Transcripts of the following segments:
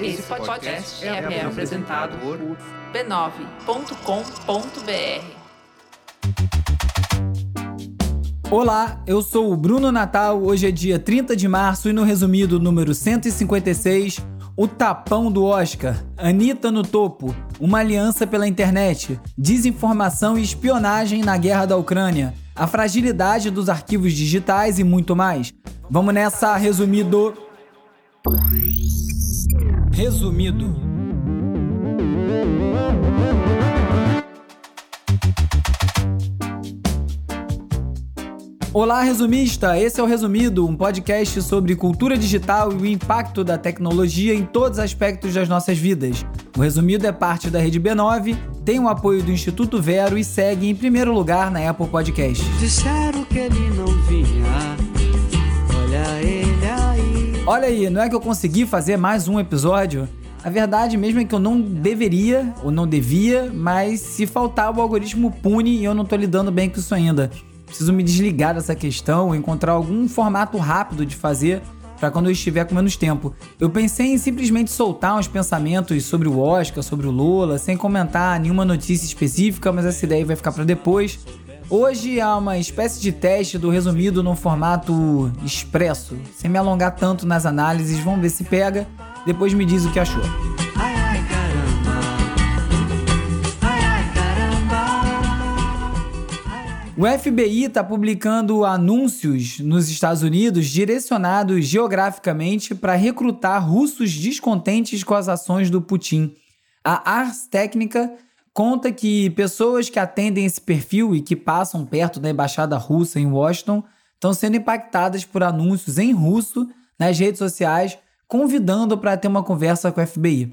Esse podcast é, é apresentado por b9.com.br. Olá, eu sou o Bruno Natal. Hoje é dia 30 de março e no resumido número 156, o tapão do Oscar, Anitta no topo, uma aliança pela internet, desinformação e espionagem na guerra da Ucrânia, a fragilidade dos arquivos digitais e muito mais. Vamos nessa, resumido. Resumido. Olá, resumista! Esse é o Resumido, um podcast sobre cultura digital e o impacto da tecnologia em todos os aspectos das nossas vidas. O Resumido é parte da Rede B9, tem o apoio do Instituto Vero e segue em primeiro lugar na Apple Podcast. Disseram que ele não vinha. Olha ele aí. Olha aí, não é que eu consegui fazer mais um episódio? A verdade mesmo é que eu não deveria ou não devia, mas se faltar o algoritmo pune e eu não tô lidando bem com isso ainda. Preciso me desligar dessa questão, encontrar algum formato rápido de fazer para quando eu estiver com menos tempo. Eu pensei em simplesmente soltar uns pensamentos sobre o Oscar, sobre o Lula, sem comentar nenhuma notícia específica, mas essa ideia vai ficar para depois. Hoje há uma espécie de teste do resumido no formato expresso, sem me alongar tanto nas análises, vamos ver se pega. Depois me diz o que achou. O FBI está publicando anúncios nos Estados Unidos direcionados geograficamente para recrutar russos descontentes com as ações do Putin. A Ars Technica conta que pessoas que atendem esse perfil e que passam perto da embaixada russa em Washington estão sendo impactadas por anúncios em russo nas redes sociais, convidando para ter uma conversa com o FBI.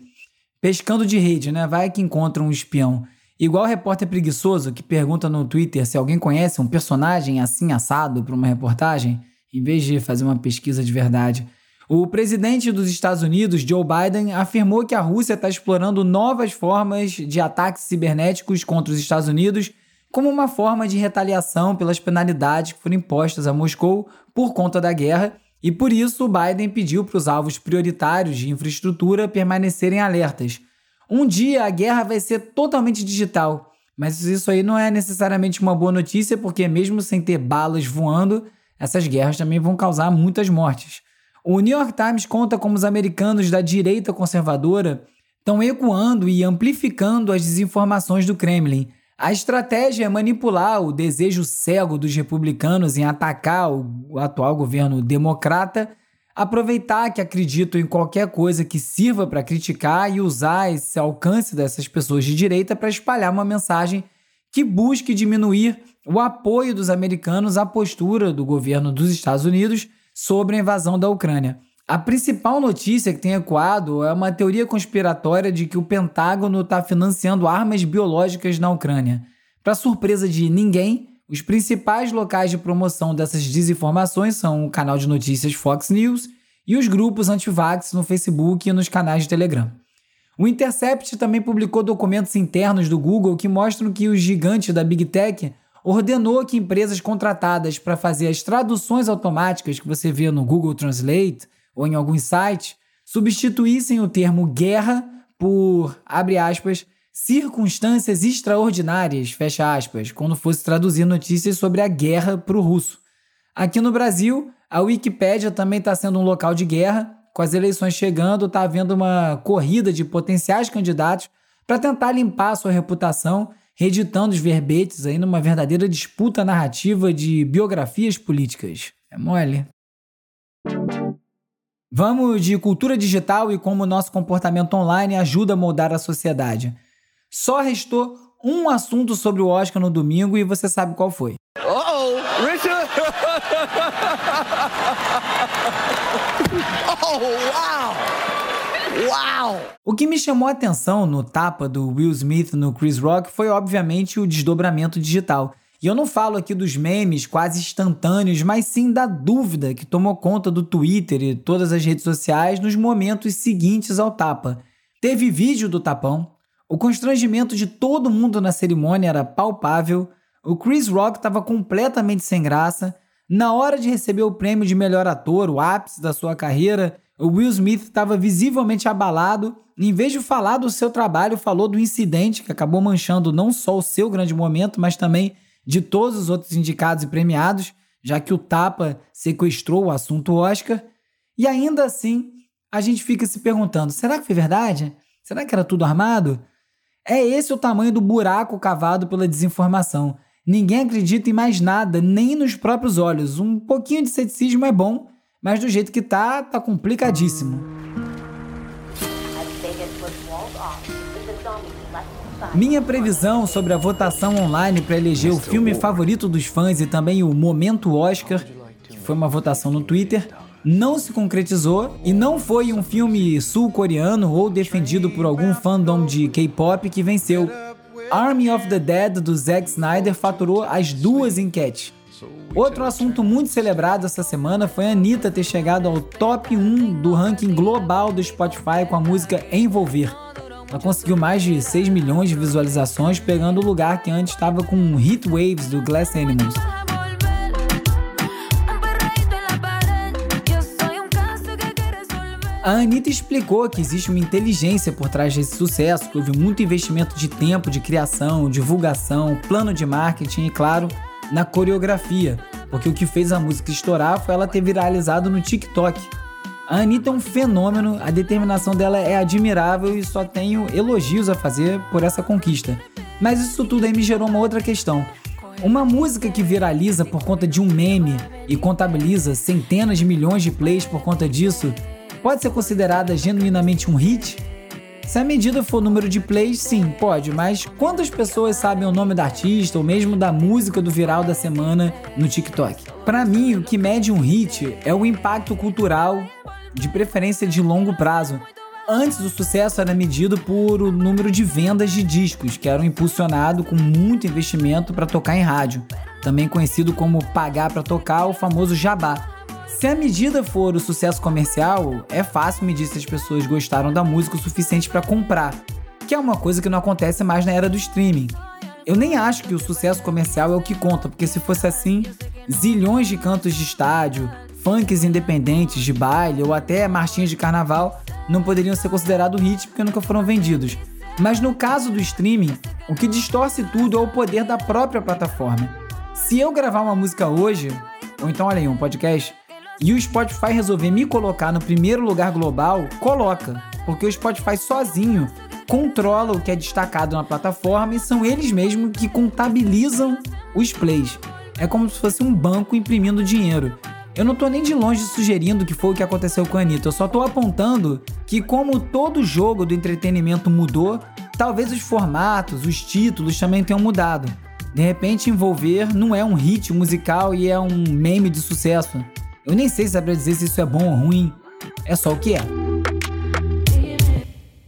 Pescando de rede, né? Vai que encontra um espião. Igual o repórter preguiçoso que pergunta no Twitter se alguém conhece um personagem assim assado para uma reportagem, em vez de fazer uma pesquisa de verdade. O presidente dos Estados Unidos, Joe Biden, afirmou que a Rússia está explorando novas formas de ataques cibernéticos contra os Estados Unidos como uma forma de retaliação pelas penalidades que foram impostas a Moscou por conta da guerra, e por isso Biden pediu para os alvos prioritários de infraestrutura permanecerem alertas. Um dia a guerra vai ser totalmente digital, mas isso aí não é necessariamente uma boa notícia, porque mesmo sem ter balas voando, essas guerras também vão causar muitas mortes. O New York Times conta como os americanos da direita conservadora estão ecoando e amplificando as desinformações do Kremlin. A estratégia é manipular o desejo cego dos republicanos em atacar o atual governo democrata, aproveitar que acreditam em qualquer coisa que sirva para criticar e usar esse alcance dessas pessoas de direita para espalhar uma mensagem que busque diminuir o apoio dos americanos à postura do governo dos Estados Unidos sobre a invasão da Ucrânia. A principal notícia que tem ecoado é uma teoria conspiratória de que o Pentágono está financiando armas biológicas na Ucrânia. Para surpresa de ninguém, os principais locais de promoção dessas desinformações são o canal de notícias Fox News e os grupos anti-vax no Facebook e nos canais de Telegram. O Intercept também publicou documentos internos do Google que mostram que o gigante da Big Tech ordenou que empresas contratadas para fazer as traduções automáticas que você vê no Google Translate ou em algum site substituíssem o termo guerra por, abre aspas, circunstâncias extraordinárias, fecha aspas, quando fosse traduzir notícias sobre a guerra para o russo. Aqui no Brasil, a Wikipédia também está sendo um local de guerra. Com as eleições chegando, está havendo uma corrida de potenciais candidatos para tentar limpar sua reputação reeditando os verbetes aí numa verdadeira disputa narrativa de biografias políticas. É mole. Vamos de cultura digital e como o nosso comportamento online ajuda a moldar a sociedade. Só restou um assunto sobre o Oscar no domingo e você sabe qual foi. Uh-oh, Richard! oh, wow! Wow! O que me chamou a atenção no tapa do Will Smith no Chris Rock foi obviamente o desdobramento digital. E eu não falo aqui dos memes quase instantâneos, mas sim da dúvida que tomou conta do Twitter e todas as redes sociais nos momentos seguintes ao tapa. Teve vídeo do tapão, o constrangimento de todo mundo na cerimônia era palpável, o Chris Rock estava completamente sem graça, Na hora de receber o prêmio de melhor ator, o ápice da sua carreira, o Will Smith estava visivelmente abalado em vez de falar do seu trabalho, falou do incidente que acabou manchando não só o seu grande momento, mas também de todos os outros indicados e premiados, já que o Tapa sequestrou o assunto Oscar. E ainda assim, a gente fica se perguntando: será que foi verdade? Será que era tudo armado? É esse o tamanho do buraco cavado pela desinformação. Ninguém acredita em mais nada, nem nos próprios olhos. Um pouquinho de ceticismo é bom, mas do jeito que tá, tá complicadíssimo. Minha previsão sobre a votação online para eleger o filme favorito dos fãs e também o momento Oscar, que foi uma votação no Twitter, não se concretizou e não foi um filme sul-coreano ou defendido por algum fandom de K-pop que venceu. Army of the Dead do Zack Snyder faturou as duas enquetes. Outro assunto muito celebrado essa semana foi a Anitta ter chegado ao top 1 do ranking global do Spotify com a música Envolver. Ela conseguiu mais de 6 milhões de visualizações, pegando o lugar que antes estava com Hit Waves do Glass Animals. A Anitta explicou que existe uma inteligência por trás desse sucesso, que houve muito investimento de tempo, de criação, divulgação, plano de marketing e, claro, na coreografia, porque o que fez a música estourar foi ela ter viralizado no TikTok. A Anitta é um fenômeno, a determinação dela é admirável e só tenho elogios a fazer por essa conquista. Mas isso tudo aí me gerou uma outra questão. Uma música que viraliza por conta de um meme e contabiliza centenas de milhões de plays por conta disso, pode ser considerada genuinamente um hit? Se a medida for o número de plays, sim, pode, mas quantas pessoas sabem o nome da artista ou mesmo da música do viral da semana no TikTok? Para mim, o que mede um hit é o impacto cultural, de preferência de longo prazo. Antes, o sucesso era medido por o número de vendas de discos, que eram impulsionados com muito investimento para tocar em rádio, também conhecido como pagar para tocar, o famoso jabá. Se a medida for o sucesso comercial, é fácil medir se as pessoas gostaram da música o suficiente para comprar, que é uma coisa que não acontece mais na era do streaming. Eu nem acho que o sucesso comercial é o que conta, porque se fosse assim, zilhões de cantos de estádio, funks independentes de baile ou até marchinhas de carnaval não poderiam ser considerados hits porque nunca foram vendidos. Mas no caso do streaming, o que distorce tudo é o poder da própria plataforma. Se eu gravar uma música hoje, ou então, olha aí, um podcast, e o Spotify resolver me colocar no primeiro lugar global, coloca, porque o Spotify sozinho controla o que é destacado na plataforma e são eles mesmos que contabilizam os plays. É como se fosse um banco imprimindo dinheiro. Eu não tô nem de longe sugerindo que foi o que aconteceu com a Anitta, eu só tô apontando que, como todo jogo do entretenimento mudou, talvez os formatos, os títulos também tenham mudado. De repente, envolver não é um hit musical e é um meme de sucesso. Eu nem sei pra dizer se isso é bom ou ruim, é só o que é.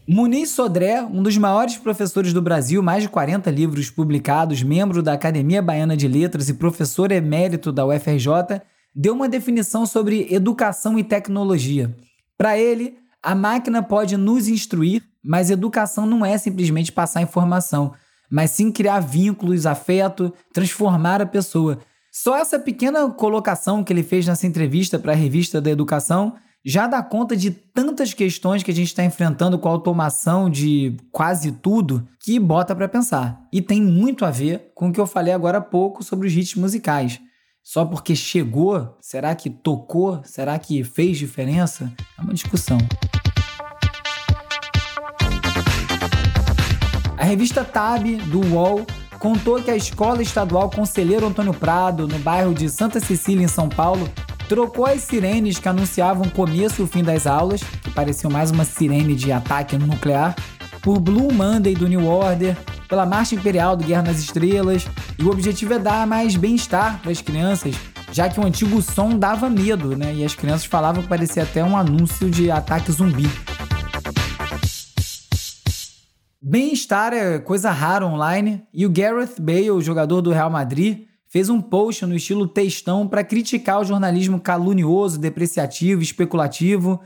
Muniz Sodré, um dos maiores professores do Brasil, mais de 40 livros publicados, membro da Academia Baiana de Letras e professor emérito da UFRJ, deu uma definição sobre educação e tecnologia. Para ele, a máquina pode nos instruir, mas educação não é simplesmente passar informação, mas sim criar vínculos, afeto, transformar a pessoa. Só essa pequena colocação que ele fez nessa entrevista para a revista da Educação já dá conta de tantas questões que a gente está enfrentando com a automação de quase tudo que bota para pensar. E tem muito a ver com o que eu falei agora há pouco sobre os hits musicais. Só porque chegou, será que tocou? Será que fez diferença? É uma discussão. A revista Tab, do UOL, contou que a Escola Estadual Conselheiro Antônio Prado, no bairro de Santa Cecília, em São Paulo, trocou as sirenes que anunciavam o começo e o fim das aulas, que pareciam mais uma sirene de ataque nuclear, por Blue Monday do New Order, pela Marcha Imperial do Guerra nas Estrelas, e o objetivo é dar mais bem-estar para as crianças, já que o antigo som dava medo, né? E as crianças falavam que parecia até um anúncio de ataque zumbi. Bem-estar é coisa rara online e o Gareth Bale, jogador do Real Madrid, fez um post no estilo textão para criticar o jornalismo calunioso, depreciativo, especulativo,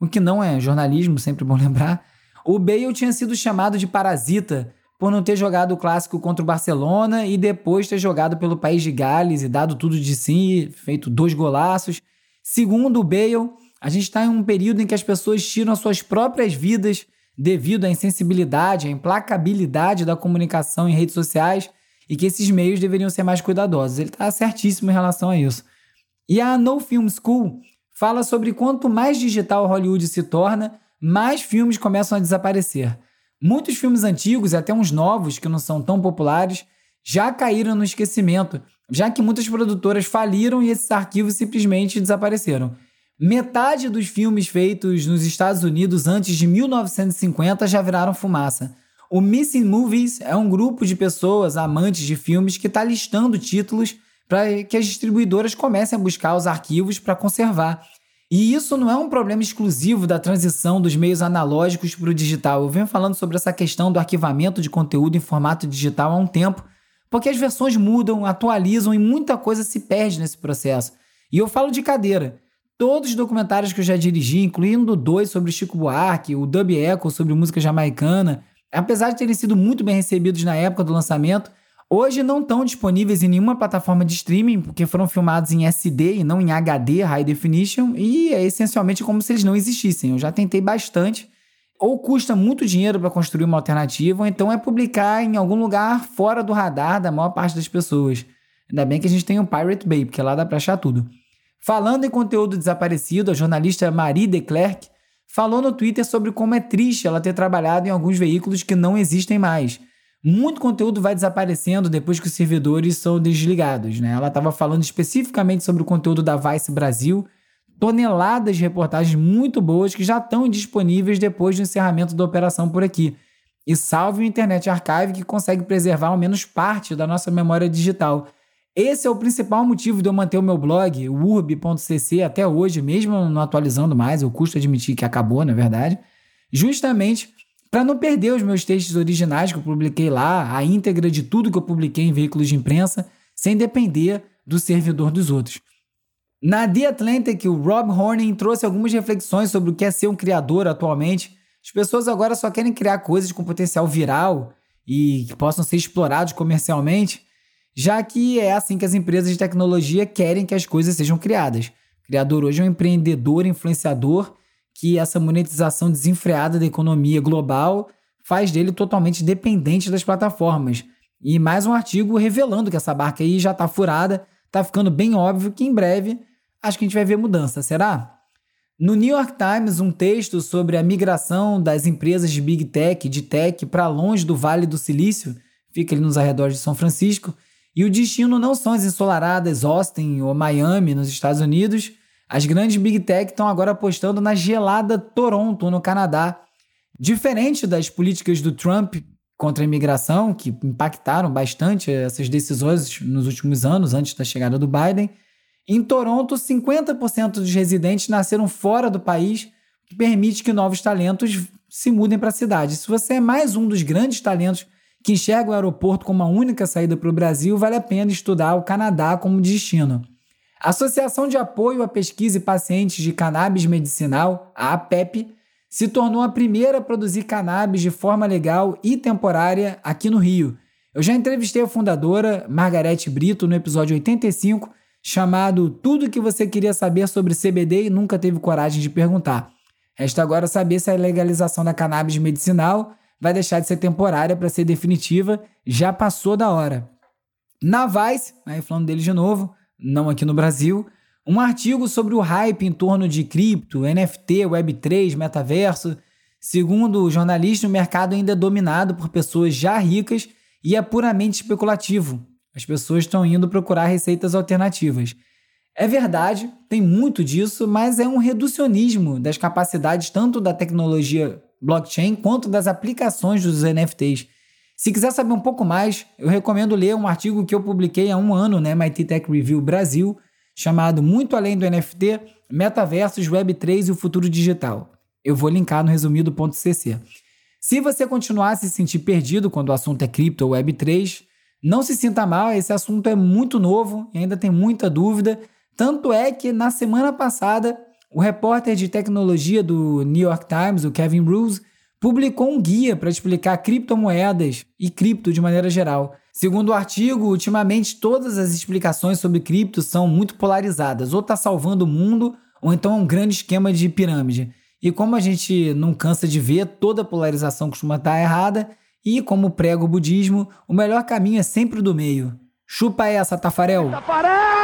o que não é jornalismo, sempre bom lembrar. O Bale tinha sido chamado de parasita por não ter jogado o clássico contra o Barcelona e depois ter jogado pelo país de Gales e dado tudo de si, feito dois golaços. Segundo o Bale, a gente está em um período em que as pessoas tiram as suas próprias vidas devido à insensibilidade, à implacabilidade da comunicação em redes sociais e que esses meios deveriam ser mais cuidadosos. Ele está certíssimo em relação a isso. E a No Film School fala sobre quanto mais digital Hollywood se torna, mais filmes começam a desaparecer. Muitos filmes antigos e até uns novos que não são tão populares já caíram no esquecimento, já que muitas produtoras faliram e esses arquivos simplesmente desapareceram. Metade dos filmes feitos nos Estados Unidos antes de 1950 já viraram fumaça. O Missing Movies é um grupo de pessoas amantes de filmes que está listando títulos para que as distribuidoras comecem a buscar os arquivos para conservar. E isso não é um problema exclusivo da transição dos meios analógicos para o digital. Eu venho falando sobre essa questão do arquivamento de conteúdo em formato digital há um tempo, porque as versões mudam, atualizam e muita coisa se perde nesse processo. E eu falo de cadeira. Todos os documentários que eu já dirigi, incluindo dois sobre Chico Buarque, o Dub Echo sobre música jamaicana, apesar de terem sido muito bem recebidos na época do lançamento, Hoje não estão disponíveis em nenhuma plataforma de streaming, porque foram filmados em SD e não em HD, High Definition, e é essencialmente como se eles não existissem. Eu já tentei bastante. Ou custa muito dinheiro para construir uma alternativa, ou então é publicar em algum lugar fora do radar da maior parte das pessoas. Ainda bem que a gente tem o Pirate Bay, porque lá dá para achar tudo. Falando em conteúdo desaparecido, a jornalista Marie de Klerk falou no Twitter sobre como é triste ela ter trabalhado em alguns veículos que não existem mais muito conteúdo vai desaparecendo depois que os servidores são desligados. Né? Ela estava falando especificamente sobre o conteúdo da Vice Brasil, toneladas de reportagens muito boas que já estão disponíveis depois do encerramento da operação por aqui. E salve o Internet Archive que consegue preservar ao menos parte da nossa memória digital. Esse é o principal motivo de eu manter o meu blog, o urb.cc, até hoje, mesmo não atualizando mais, eu custo admitir que acabou, na verdade, justamente para não perder os meus textos originais que eu publiquei lá, a íntegra de tudo que eu publiquei em veículos de imprensa, sem depender do servidor dos outros. Na The Atlantic, o Rob Horning trouxe algumas reflexões sobre o que é ser um criador atualmente. As pessoas agora só querem criar coisas com potencial viral e que possam ser explorados comercialmente, já que é assim que as empresas de tecnologia querem que as coisas sejam criadas. O criador hoje é um empreendedor, influenciador que essa monetização desenfreada da economia global faz dele totalmente dependente das plataformas. E mais um artigo revelando que essa barca aí já está furada, está ficando bem óbvio que em breve acho que a gente vai ver mudança, será? No New York Times, um texto sobre a migração das empresas de Big Tech, de tech, para longe do Vale do Silício, fica ali nos arredores de São Francisco, e o destino não são as ensolaradas Austin ou Miami, nos Estados Unidos, as grandes Big Tech estão agora apostando na gelada Toronto, no Canadá. Diferente das políticas do Trump contra a imigração, que impactaram bastante essas decisões nos últimos anos, antes da chegada do Biden, em Toronto, 50% dos residentes nasceram fora do país, o que permite que novos talentos se mudem para a cidade. Se você é mais um dos grandes talentos que enxerga o aeroporto como a única saída para o Brasil, vale a pena estudar o Canadá como destino. A Associação de Apoio à Pesquisa e Pacientes de Cannabis Medicinal, a APEP, se tornou a primeira a produzir cannabis de forma legal e temporária aqui no Rio. Eu já entrevistei a fundadora, Margarete Brito, no episódio 85, chamado Tudo o que você queria saber sobre CBD e nunca teve coragem de perguntar. Resta agora saber se a legalização da cannabis medicinal vai deixar de ser temporária para ser definitiva. Já passou da hora. Na Vice, aí falando dele de novo, não aqui no Brasil, um artigo sobre o hype em torno de cripto, NFT, Web3, metaverso. Segundo o jornalista, o mercado ainda é dominado por pessoas já ricas e é puramente especulativo. As pessoas estão indo procurar receitas alternativas. É verdade, tem muito disso, mas é um reducionismo das capacidades tanto da tecnologia blockchain quanto das aplicações dos NFTs. Se quiser saber um pouco mais, eu recomendo ler um artigo que eu publiquei há um ano na MIT Tech Review Brasil, chamado Muito Além do NFT, Metaversos, Web3 e o Futuro Digital. Eu vou linkar no resumido.cc. Se você continuar a se sentir perdido quando o assunto é cripto ou Web3, não se sinta mal, esse assunto é muito novo e ainda tem muita dúvida. Tanto é que na semana passada, o repórter de tecnologia do New York Times, o Kevin Bruce, publicou um guia para explicar criptomoedas e cripto de maneira geral. Segundo o artigo, ultimamente todas as explicações sobre cripto são muito polarizadas, ou está salvando o mundo, ou então é um grande esquema de pirâmide. E como a gente não cansa de ver, toda polarização costuma estar errada, e como prega o budismo, o melhor caminho é sempre o do meio. Chupa essa, Tafarel! Tafarel!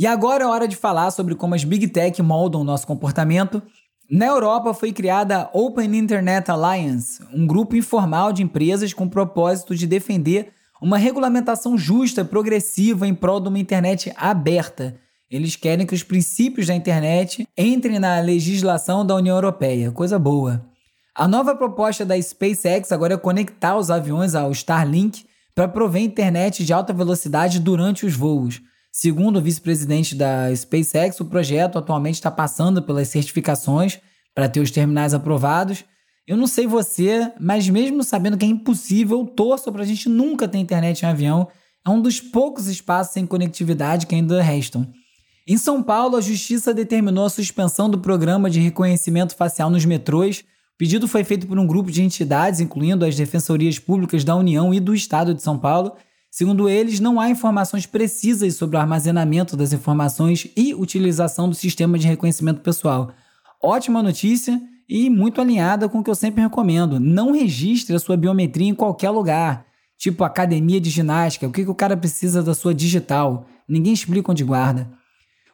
E agora é hora de falar sobre como as Big Tech moldam o nosso comportamento. Na Europa foi criada a Open Internet Alliance, um grupo informal de empresas com o propósito de defender uma regulamentação justa, progressiva em prol de uma internet aberta. Eles querem que os princípios da internet entrem na legislação da União Europeia, coisa boa. A nova proposta da SpaceX agora é conectar os aviões ao Starlink para prover internet de alta velocidade durante os voos. Segundo o vice-presidente da SpaceX, o projeto atualmente está passando pelas certificações para ter os terminais aprovados. Eu não sei você, mas mesmo sabendo que é impossível, torço para a gente nunca ter internet em avião. É um dos poucos espaços sem conectividade que ainda restam. Em São Paulo, a Justiça determinou a suspensão do programa de reconhecimento facial nos metrôs. O pedido foi feito por um grupo de entidades, incluindo as defensorias públicas da União e do Estado de São Paulo, Segundo eles, não há informações precisas sobre o armazenamento das informações e utilização do sistema de reconhecimento pessoal. Ótima notícia e muito alinhada com o que eu sempre recomendo. Não registre a sua biometria em qualquer lugar, tipo academia de ginástica. O que, que o cara precisa da sua digital? Ninguém explica onde guarda.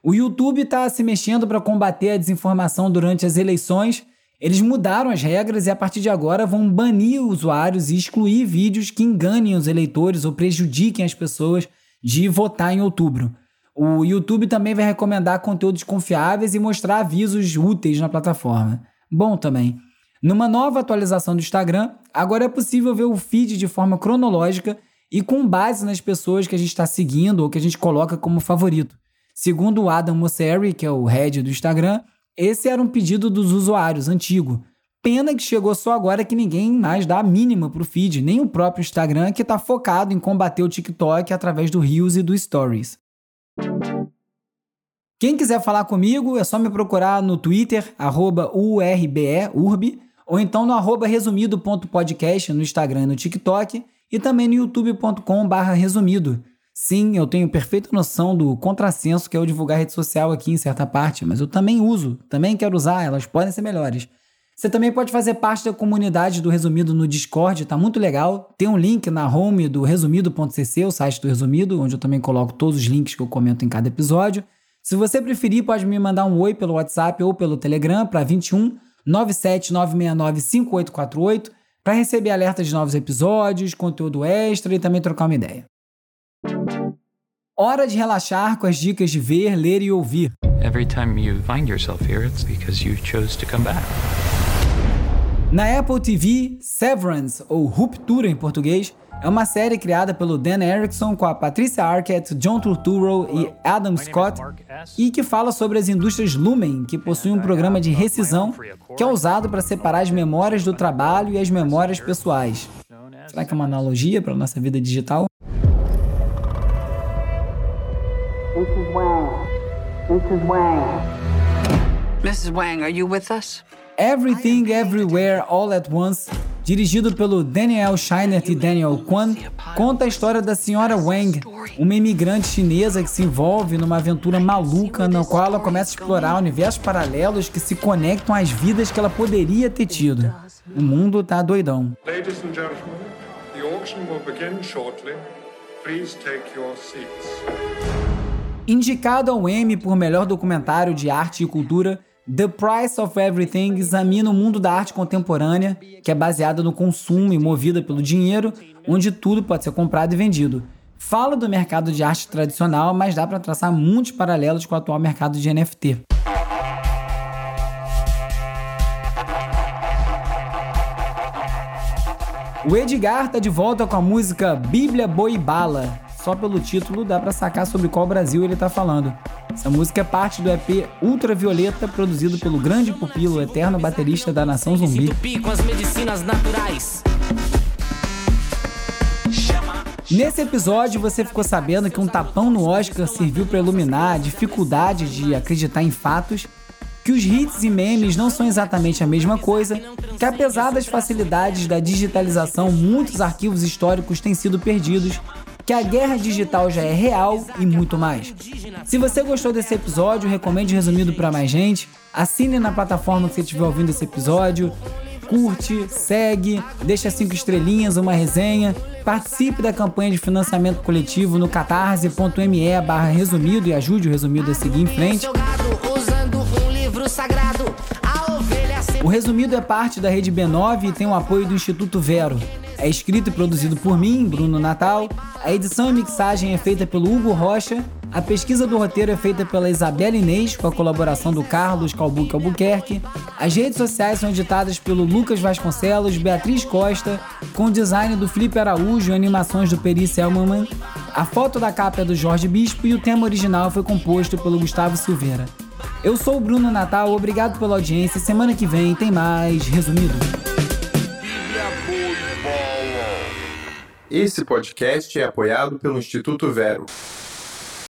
O YouTube está se mexendo para combater a desinformação durante as eleições eles mudaram as regras e a partir de agora vão banir usuários e excluir vídeos que enganem os eleitores ou prejudiquem as pessoas de votar em outubro. O YouTube também vai recomendar conteúdos confiáveis e mostrar avisos úteis na plataforma. Bom também. Numa nova atualização do Instagram, agora é possível ver o feed de forma cronológica e com base nas pessoas que a gente está seguindo ou que a gente coloca como favorito. Segundo o Adam Mosseri, que é o head do Instagram, esse era um pedido dos usuários antigo. Pena que chegou só agora que ninguém mais dá a mínima pro feed, nem o próprio Instagram, que está focado em combater o TikTok através do Reels e do Stories. Quem quiser falar comigo é só me procurar no Twitter, arroba URBE, URB, ou então no arroba resumido.podcast no Instagram e no TikTok, e também no youtube.com resumido. Sim, eu tenho perfeita noção do contrassenso que é o divulgar rede social aqui em certa parte, mas eu também uso, também quero usar, elas podem ser melhores. Você também pode fazer parte da comunidade do Resumido no Discord, tá muito legal. Tem um link na home do resumido.cc, o site do Resumido, onde eu também coloco todos os links que eu comento em cada episódio. Se você preferir, pode me mandar um oi pelo WhatsApp ou pelo Telegram para 21 96969 5848 para receber alertas de novos episódios, conteúdo extra e também trocar uma ideia. Hora de relaxar com as dicas de ver, ler e ouvir. Every time you find yourself here, it's because you chose to come back. Na Apple TV, Severance, ou Ruptura em português, é uma série criada pelo Dan Erickson com a Patricia Arquette, John Turturro e Adam Scott e que fala sobre as indústrias Lumen, que possuem um programa de rescisão que é usado para separar as memórias do trabalho e as memórias pessoais. Será que é uma analogia para a nossa vida digital? Mrs. Wang. Mrs. Wang. Mrs. Wang, are you with us? Everything Everywhere All at Once, dirigido pelo Daniel Scheinert e Daniel Kwan, conta a história da senhora Wang, uma imigrante chinesa que se envolve numa aventura maluca na qual ela começa a explorar universos paralelos que se conectam às vidas que ela poderia ter tido. O mundo tá doidão. Ladies and gentlemen, the auction will begin shortly. Please take your seats. Indicado ao Emmy por melhor documentário de arte e cultura, The Price of Everything examina o mundo da arte contemporânea, que é baseada no consumo e movida pelo dinheiro, onde tudo pode ser comprado e vendido. Fala do mercado de arte tradicional, mas dá para traçar muitos paralelos com o atual mercado de NFT. O Edgar tá de volta com a música Bíblia Boi Bala, só pelo título dá para sacar sobre qual Brasil ele tá falando. Essa música é parte do EP Ultravioleta, produzido pelo grande pupilo, eterno baterista da Nação Zumbi. Nesse episódio, você ficou sabendo que um tapão no Oscar serviu para iluminar a dificuldade de acreditar em fatos. que os hits e memes não são exatamente a mesma coisa, que apesar das facilidades da digitalização, muitos arquivos históricos têm sido perdidos, que a guerra digital já é real e muito mais. Se você gostou desse episódio, recomende resumido para mais gente, assine na plataforma que você estiver ouvindo esse episódio, curte, segue, deixa cinco estrelinhas, uma resenha, participe da campanha de financiamento coletivo no catarse.me barra resumido e ajude o resumido a seguir em frente. O resumido é parte da rede B9 e tem o apoio do Instituto Vero. É escrito e produzido por mim, Bruno Natal. A edição e mixagem é feita pelo Hugo Rocha. A pesquisa do roteiro é feita pela Isabela Inês, com a colaboração do Carlos Calbuque Albuquerque. As redes sociais são editadas pelo Lucas Vasconcelos, Beatriz Costa, com design do Felipe Araújo e animações do Peri Selmanman. A foto da capa é do Jorge Bispo e o tema original foi composto pelo Gustavo Silveira. Eu sou o Bruno Natal, obrigado pela audiência. Semana que vem tem mais resumido. Esse podcast é apoiado pelo Instituto Vero.